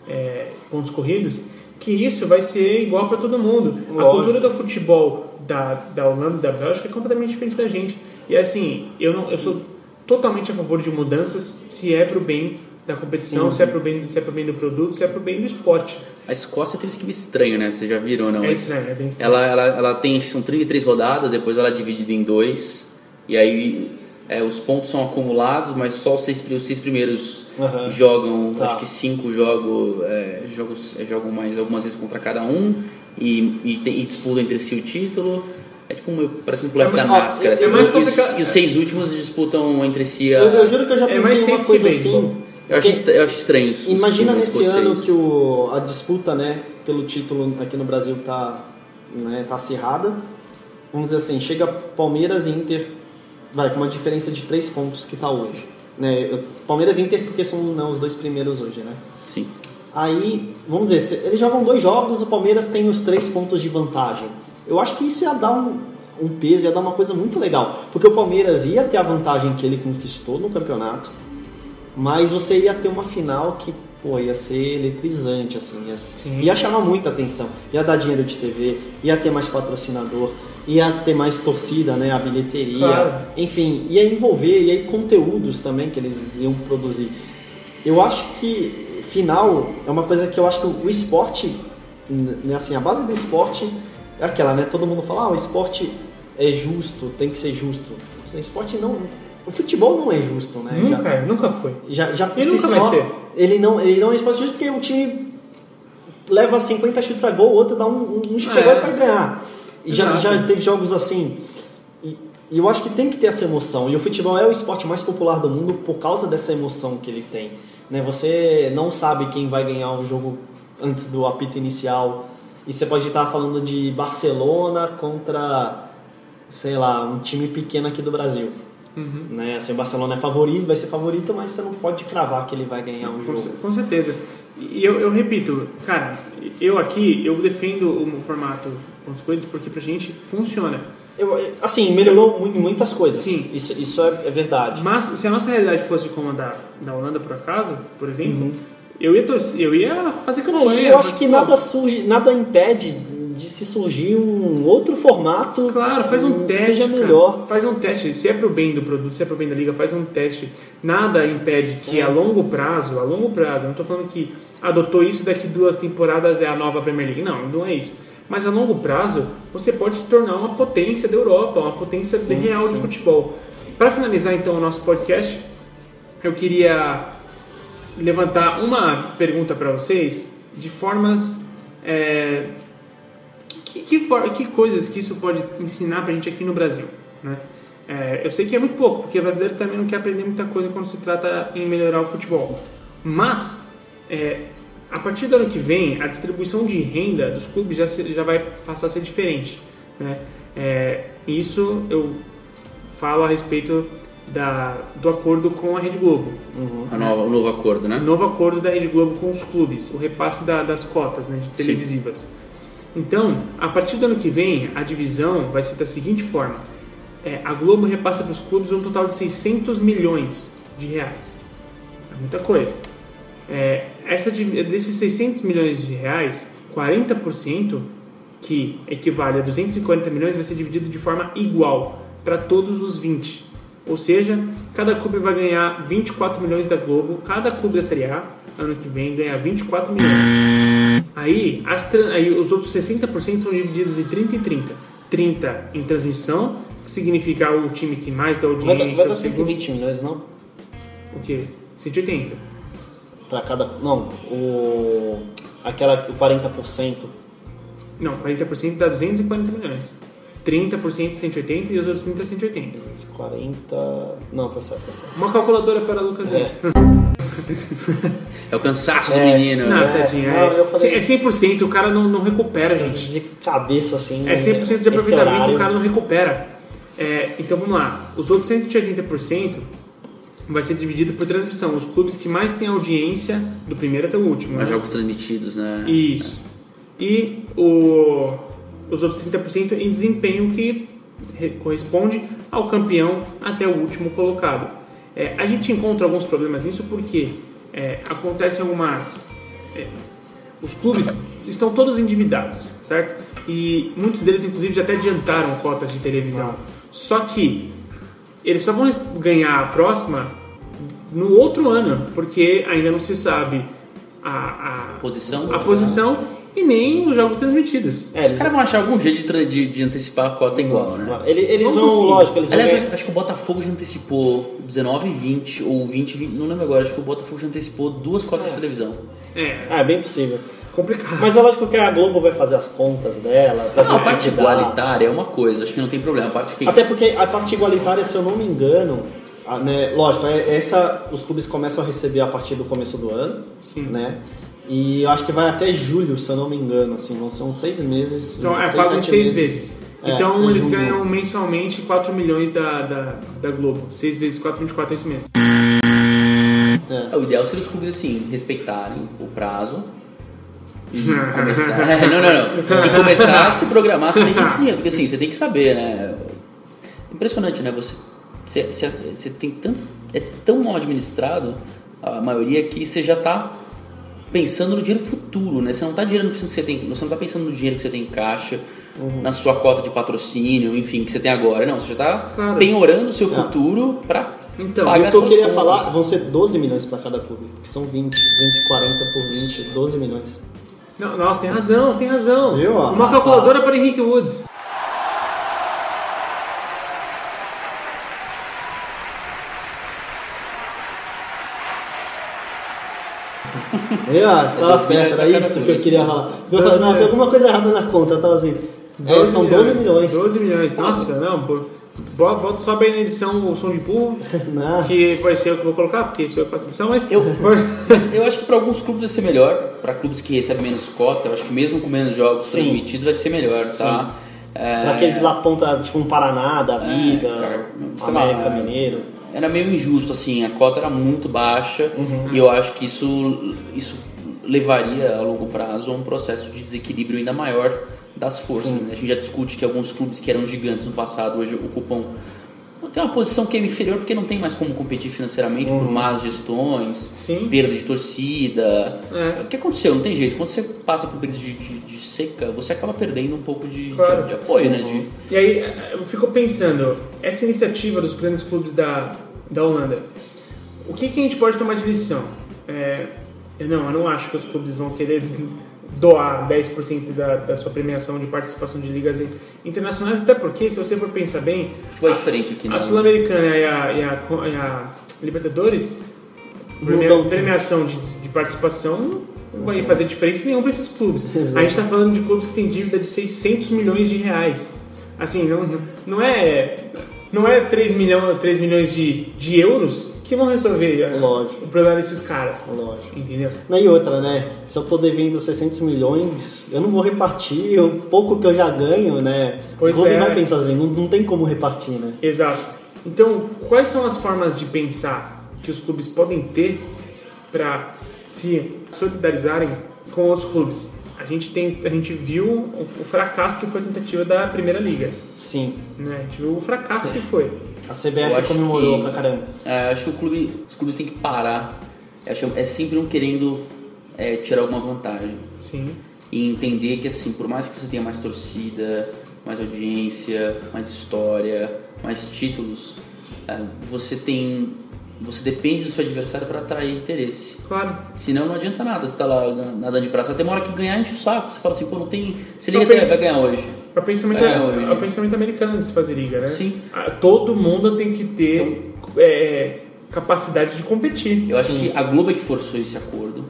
é, pontos corridos, que isso vai ser igual para todo mundo. A Lógico. cultura do futebol da, da Holanda e da Bélgica é completamente diferente da gente. E assim, eu, não, eu sou totalmente a favor de mudanças se é pro bem da competição, se é pro bem, se é pro bem do produto, se é pro bem do esporte. A Escócia tem um esquema estranho, né? Vocês já viram, não? É estranho, é bem estranho. Ela, ela, ela tem, são 33 rodadas, depois ela é dividida em dois, e aí é, os pontos são acumulados, mas só os seis, os seis primeiros Aham. jogam, Tá. acho que cinco jogam, é, jogos, é, jogam mais algumas vezes contra cada um, e, e, tem- e disputam entre si o título. É tipo um, parece um playoff É da mais- NASCAR, é assim, mais e, os, e os seis últimos disputam entre si a... Eu, eu juro que eu já É pensei mais em uma coisa assim. Eu acho, porque- eu acho estranho os Imagina nesse ano que o, a disputa né, pelo título aqui no Brasil tá, né, tá acirrada. Vamos dizer assim, chega Palmeiras e Inter, vai, com uma diferença de três pontos que tá hoje. Né, Palmeiras e Inter porque são né, os dois primeiros hoje, né? Sim. Aí, vamos dizer, eles jogam dois jogos, o Palmeiras tem os três pontos de vantagem. Eu acho que isso ia dar um, um peso, ia dar uma coisa muito legal. Porque o Palmeiras ia ter a vantagem que ele conquistou no campeonato, mas você ia ter uma final que, pô, ia ser eletrizante, assim. Ia, Sim. ia chamar muita atenção. Ia dar dinheiro de TV, ia ter mais patrocinador, ia ter mais torcida, né? A bilheteria. Claro. Enfim, ia envolver, e aí conteúdos também que eles iam produzir. Eu acho que final é uma coisa que eu acho que o esporte, né, assim, a base do esporte é aquela, né? Todo mundo fala, ah, o esporte é justo, tem que ser justo. O esporte não, o futebol não é justo, né? Já- Nunca, nunca foi. já, já E nunca só, vai ser. Ele não, ele não é esporte justo porque o time leva 50 chutes a gol, o outro dá um, um chute a gol É. para ganhar. E já, Exato. já teve jogos assim. E, e eu acho que tem que ter essa emoção. E o futebol é o esporte mais popular do mundo por causa dessa emoção que ele tem. Né? Você não sabe quem vai ganhar o jogo antes do apito inicial. E você pode estar falando de Barcelona contra, sei lá, um time pequeno aqui do Brasil. Uhum. Né? Assim, o Barcelona é favorito, vai ser favorito, mas você não pode cravar que ele vai ganhar o Com, jogo. com certeza. E eu, eu repito, cara, eu aqui, eu defendo o formato pontos corridos porque pra gente funciona. Eu, assim, melhorou muitas coisas. Sim. Isso, isso é, é verdade. Mas se a nossa realidade fosse como a da, da Holanda, por acaso, por exemplo, Uhum. eu, ia torcer, eu ia fazer Não, campanha. eu acho que nada surge, nada impede de se surgir um outro formato Claro, faz um teste. seja cara. melhor. Faz um teste. Se é pro bem do produto, se é pro bem da liga, faz um teste. Nada impede que É. a longo prazo, a longo prazo, eu não tô falando que adotou isso daqui duas temporadas é a nova Premier League. Não, não é isso. Mas a longo prazo, você pode se tornar uma potência da Europa, uma potência Sim, real de sim. futebol. Para finalizar então o nosso podcast, eu queria levantar uma pergunta para vocês de formas é, que, que, for- que coisas que isso pode ensinar pra gente aqui no Brasil, né? É, eu sei que é muito pouco, porque o brasileiro também não quer aprender muita coisa quando se trata em melhorar o futebol. Mas, é, a partir do ano que vem, a distribuição de renda dos clubes já, se- já vai passar a ser diferente, né? É, isso eu falo a respeito da, do acordo com a Rede Globo. A nova, o novo acordo, né? Novo acordo da Rede Globo com os clubes, o repasse da- das cotas né, televisivas. Então, a partir do ano que vem, a divisão vai ser da seguinte forma: É, a Globo repassa para os clubes um total de 600 milhões de reais. É muita coisa. É, essa, desses 600 milhões de reais, 40%, que equivale a 240 milhões, vai ser dividido de forma igual para todos os 20. Ou seja, cada clube vai ganhar 24 milhões da Globo, cada clube da Série A, ano que vem, ganha 24 milhões. Aí, as aí os outros 60% são divididos em 30 e 30. 30 em transmissão, que significa o time que mais dá Vai, dar- audiência, vai dar o segundo... 120 milhões, não? O quê? 180. Pra cada. Não, o. Aquela. O 40%. Não, 40% dá 240 milhões. 30% 180 e os outros 30 180. 40. Não, tá certo, tá certo. Uma calculadora para Lucas É. É o cansaço do É. menino. Não, né? tadinho. não, eu falei- É, é 100%, o cara não, não recupera, gente. De cabeça assim. É 100% de esse aproveitamento, horário. o cara não recupera. É, então vamos lá. Os outros 180% vai ser dividido por transmissão. Os clubes que mais têm audiência, do primeiro até o último. Né? jogos transmitidos, né? Isso. E o, os outros 30% em desempenho que re- corresponde ao campeão até o último colocado. É, a gente encontra alguns problemas nisso porque é, acontecem algumas. é, os clubes estão todos endividados, certo? E muitos deles, inclusive, já até adiantaram cotas de televisão. Só que eles só vão ganhar a próxima no outro ano, porque ainda não se sabe a, a Posição. a posição e nem os jogos transmitidos. É, Os eles, caras vão achar algum jeito de, de, de antecipar a cota igual, né? Ele- eles vão, conseguir. lógico, eles vão. Aliás, eu acho que o Botafogo já antecipou 19 e 20, ou 20 e 20, não lembro agora, acho que o Botafogo já antecipou duas cotas de televisão. É, Ah, é bem possível. complicado. Mas é lógico que a Globo vai fazer as contas dela. pra ver A parte igualitária é uma coisa, acho que não tem problema. A parte que. Até porque a parte igualitária, se eu não me engano, a- né, lógico, é- essa os clubes começam a receber a partir do começo do ano, Sim. né? E eu acho que vai até julho, se eu não me engano, assim, vão ser uns seis meses. Então, é, seis, pagam seis meses. vezes. É, então, eles julho. ganham mensalmente 4 milhões da, da, da Globo. 6 vezes 4, 24 é isso mesmo. É, o ideal seria os clubes assim, respeitarem o prazo e começar. É, não, não, não. E começar a se programar sem esse dinheiro. Porque assim, você tem que saber, né? Impressionante, né? Você, você, você, você tem tão. É tão mal administrado a maioria que você já está pensando no dinheiro futuro, né? Você não está dinheiro que você tem, você não tá pensando no dinheiro que você tem em caixa, na sua cota de patrocínio, enfim, que você tem agora. Não, você já está Claro. penhorando o seu futuro para Então, pagar O que eu queria contas. falar vão ser 12 milhões para cada clube, que são 20, 240 por 20, 12 milhões. Não, nossa, tem razão, tem razão. Viu? Uma calculadora para Henrique Woods. Eu, ah, você tava É, certo, era isso que eu queria falar. Eu falei, não, tem alguma coisa errada na conta, eu tava assim. É, são 12 milhões. 12 milhões. Nossa, não, pô. Bota, só bem na edição o som de pool, Não. que vai ser eu que vou colocar, porque sou eu faço a edição, mas. Eu, eu acho que para alguns clubes vai ser melhor, para clubes que recebem menos cota, eu acho que mesmo com menos jogos Sim. transmitidos vai ser melhor, tá? É, Pra aqueles lá ponta, tipo um Paraná, da Vida, cara, sei lá, América é. Mineiro. Era meio injusto, assim, a cota era muito baixa e eu acho que isso, isso levaria a longo prazo a um processo de desequilíbrio ainda maior das forças. né? A gente já discute que alguns clubes que eram gigantes no passado hoje ocupam tem uma posição que é inferior porque não tem mais como competir financeiramente por más gestões, Sim. perda de torcida. É. O que aconteceu? Não tem jeito. Quando você passa por período de, de- de seca, você acaba perdendo um pouco de, de- Claro. de apoio, né? De, E aí eu fico pensando, essa iniciativa dos grandes clubes da, da Holanda, o que, que a gente pode tomar de lição? É, eu não, eu não acho que os clubes vão querer doar 10% da, da sua premiação de participação de ligas in- internacionais, até porque, se você for pensar bem, futebol é diferente aqui, a Sul-Americana e a, e, a, e a Libertadores, premia- premiação de, de participação não vai fazer diferença nenhuma para esses clubes. A gente está falando de clubes que têm dívida de 600 milhões de reais. Assim, não, não é não é 3, milhão, 3 milhões de, de euros que vão resolver a- Lógico. o problema desses caras. Lógico. Entendeu? Não, E outra, né? Se eu tô devendo 600 milhões, eu não vou repartir o pouco que eu já ganho, né? Pois o clube é. vai pensar assim, não, não tem como repartir, né? Exato. Então, quais são as formas de pensar que os clubes podem ter para se solidarizarem com os clubes? A gente, tem, a gente viu o, o fracasso que foi a tentativa da Primeira Liga. Sim. Né? A gente viu o fracasso que foi. A CBF comemorou que- pra caramba. É, acho que o clube, os clubes têm que parar. Acho- é sempre um querendo é, tirar alguma vantagem. Sim. E entender que, assim, por mais que você tenha mais torcida, mais audiência, mais história, mais títulos, é, você tem. Você depende do seu adversário para atrair interesse. Claro. Senão não adianta nada. Você tá lá nadando de braço. Até uma hora que ganhar, enche o saco. Você fala assim, pô, não tem. Você liga até, vai ganhar hoje. É o pensamento, É, hoje. é o pensamento americano de se fazer liga, né? Sim. Ah, Todo mundo tem que ter é, capacidade de competir. Eu acho que a Globo é que forçou esse acordo.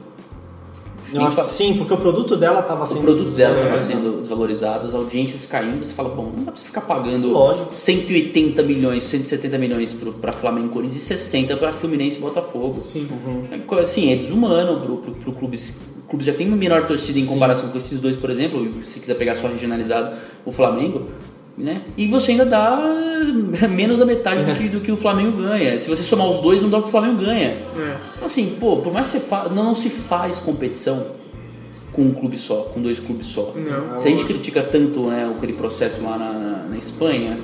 Que sim, porque o produto dela estava O sendo. produto dela estava desvalorizado. sendo desvalorizado, as audiências caindo, você fala, bom, não dá pra você ficar pagando Lógico. 180 milhões, 170 milhões pro, pra Flamengo e Corinthians e 60 pra Fluminense e Botafogo. Sim. É co- Assim, é desumano pro, pro, pro clube. O clube já tem uma menor torcida em Sim. comparação com esses dois, por exemplo, se quiser pegar só regionalizado, o Flamengo, né? E você ainda dá menos da metade do, que, do que o Flamengo ganha. Se você somar os dois, não dá o que o Flamengo ganha. É. Assim, pô, por mais que você fa... não, não se faz competição com um clube só, com dois clubes só. Não. Se a gente critica tanto né, aquele processo lá na, na Espanha,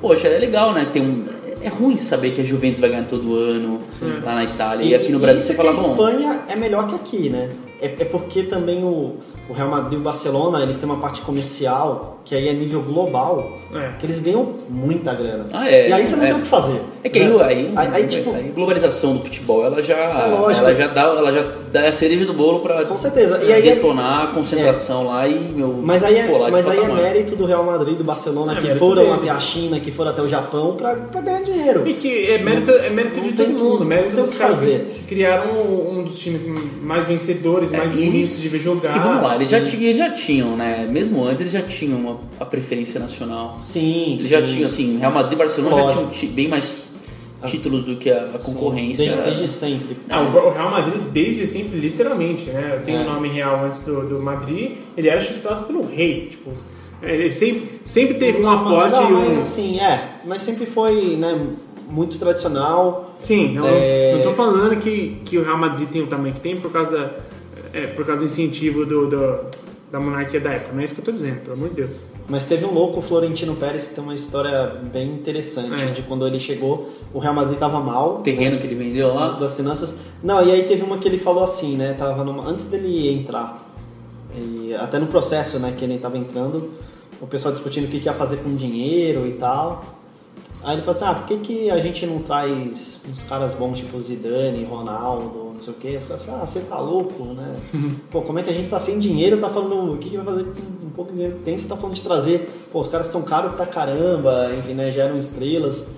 poxa, é legal, né? Tem um, é ruim saber que a Juventus vai ganhar todo ano lá na Itália. E, aqui no Brasil isso você é que fala, a bom. Espanha é melhor que aqui, né? É, é porque também o, o Real Madrid e o Barcelona, eles têm uma parte comercial, que aí é nível global, É. que eles ganham muita grana. Ah, é, e aí você não é. tem o que fazer. É que aí, né? aí, aí, aí, tipo, a globalização do futebol, ela já, É ela já dá, ela já dá a cereja do bolo pra Com certeza. E aí é- detonar a concentração lá e meu Mas aí, é, mas aí é mérito do Real Madrid e do Barcelona, É que foram deles. até a China, que foram até o Japão, pra, pra ganhar dinheiro. E que é mérito, é mérito de Não todo mundo, mérito dos caras fazer. que criaram um dos times mais vencedores, mais É, bonitos de ver jogar. E vamos lá, eles já, tinham, eles já tinham, né? Mesmo antes, eles já tinham uma, a preferência nacional. Sim, Eles sim. já tinham, assim, Real Madrid e Barcelona já Lógico. tinham ti- bem mais títulos do que a, a Sim, concorrência. Desde, desde sempre. Ah, o Real Madrid desde sempre, literalmente, né? Eu tenho o É. nome real antes do, do Madrid, ele era chancellado pelo rei, tipo... Ele sempre, sempre teve um aporte e Não, um... mas assim, é. Mas sempre foi, né, muito tradicional. Sim, não, É. não tô falando que, que o Real Madrid tem o tamanho que tem por causa, da, é, por causa do incentivo do, do- da monarquia da época. Não é isso que eu tô dizendo, pelo amor de Deus. Mas teve um louco, o Florentino Pérez, que tem uma história bem interessante É. de quando ele chegou, o Real Madrid tava mal. O terreno que ele vendeu lá. das finanças. Não, e aí teve uma que ele falou assim, né? Tava numa, antes dele entrar, e até no processo, né, que ele estava entrando, o pessoal discutindo o que, que ia fazer com o dinheiro e tal. Aí ele falou assim, ah, por que, que a gente não traz uns caras bons tipo Zidane, Ronaldo, não sei o quê? Os caras falaram, ah, você tá louco, né? Pô, como é que a gente tá sem dinheiro, tá falando, o que, que vai fazer com um pouco de dinheiro que tem? Você tá falando de trazer, pô, os caras são caros pra caramba, enfim, né, geram estrelas.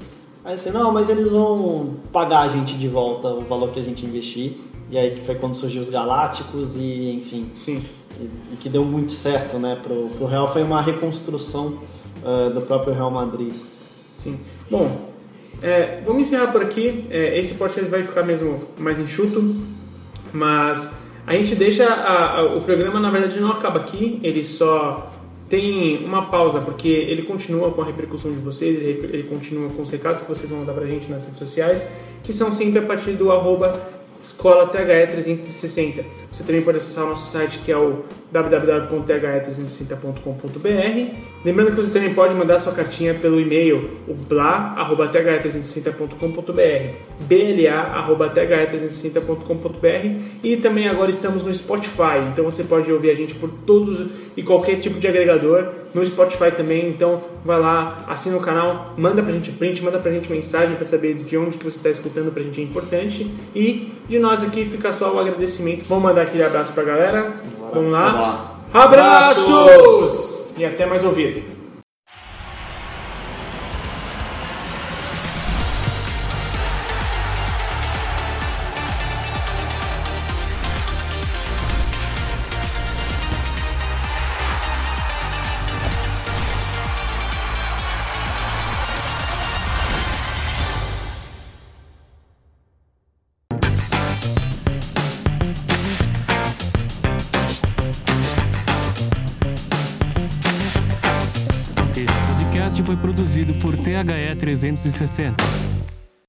Aí você, não, mas eles vão pagar a gente de volta o valor que a gente investir. E aí que foi quando surgiu os Galácticos e, enfim, Sim. e, e que deu muito certo, né, pro, pro Real. Foi uma reconstrução ah, do próprio Real Madrid. Sim. Bom, é, vamos encerrar por aqui. É, esse podcast vai ficar mesmo mais enxuto, mas a gente deixa a- a- o programa na verdade não acaba aqui. Ele só tem uma pausa porque ele continua com a repercussão de vocês, ele, ele continua com os recados que vocês vão mandar pra gente nas redes sociais, que são sempre a partir do arroba Escola THE 360. Você também pode acessar o nosso site que é o www.the360.com.br. Lembrando que você também pode mandar sua cartinha pelo e-mail, o bla.the360.com.br, bla.the360.com.br e também agora estamos no Spotify, então você pode ouvir a gente por todos e qualquer tipo de agregador no Spotify também, então vai lá, assina o canal, manda pra gente print, manda pra gente mensagem para saber de onde que você está escutando, pra gente é importante e de nós aqui fica só o agradecimento. Vamos mandar aquele abraço pra galera. Vamos lá. Vamos lá. Abraços! E até mais ouvir. 360.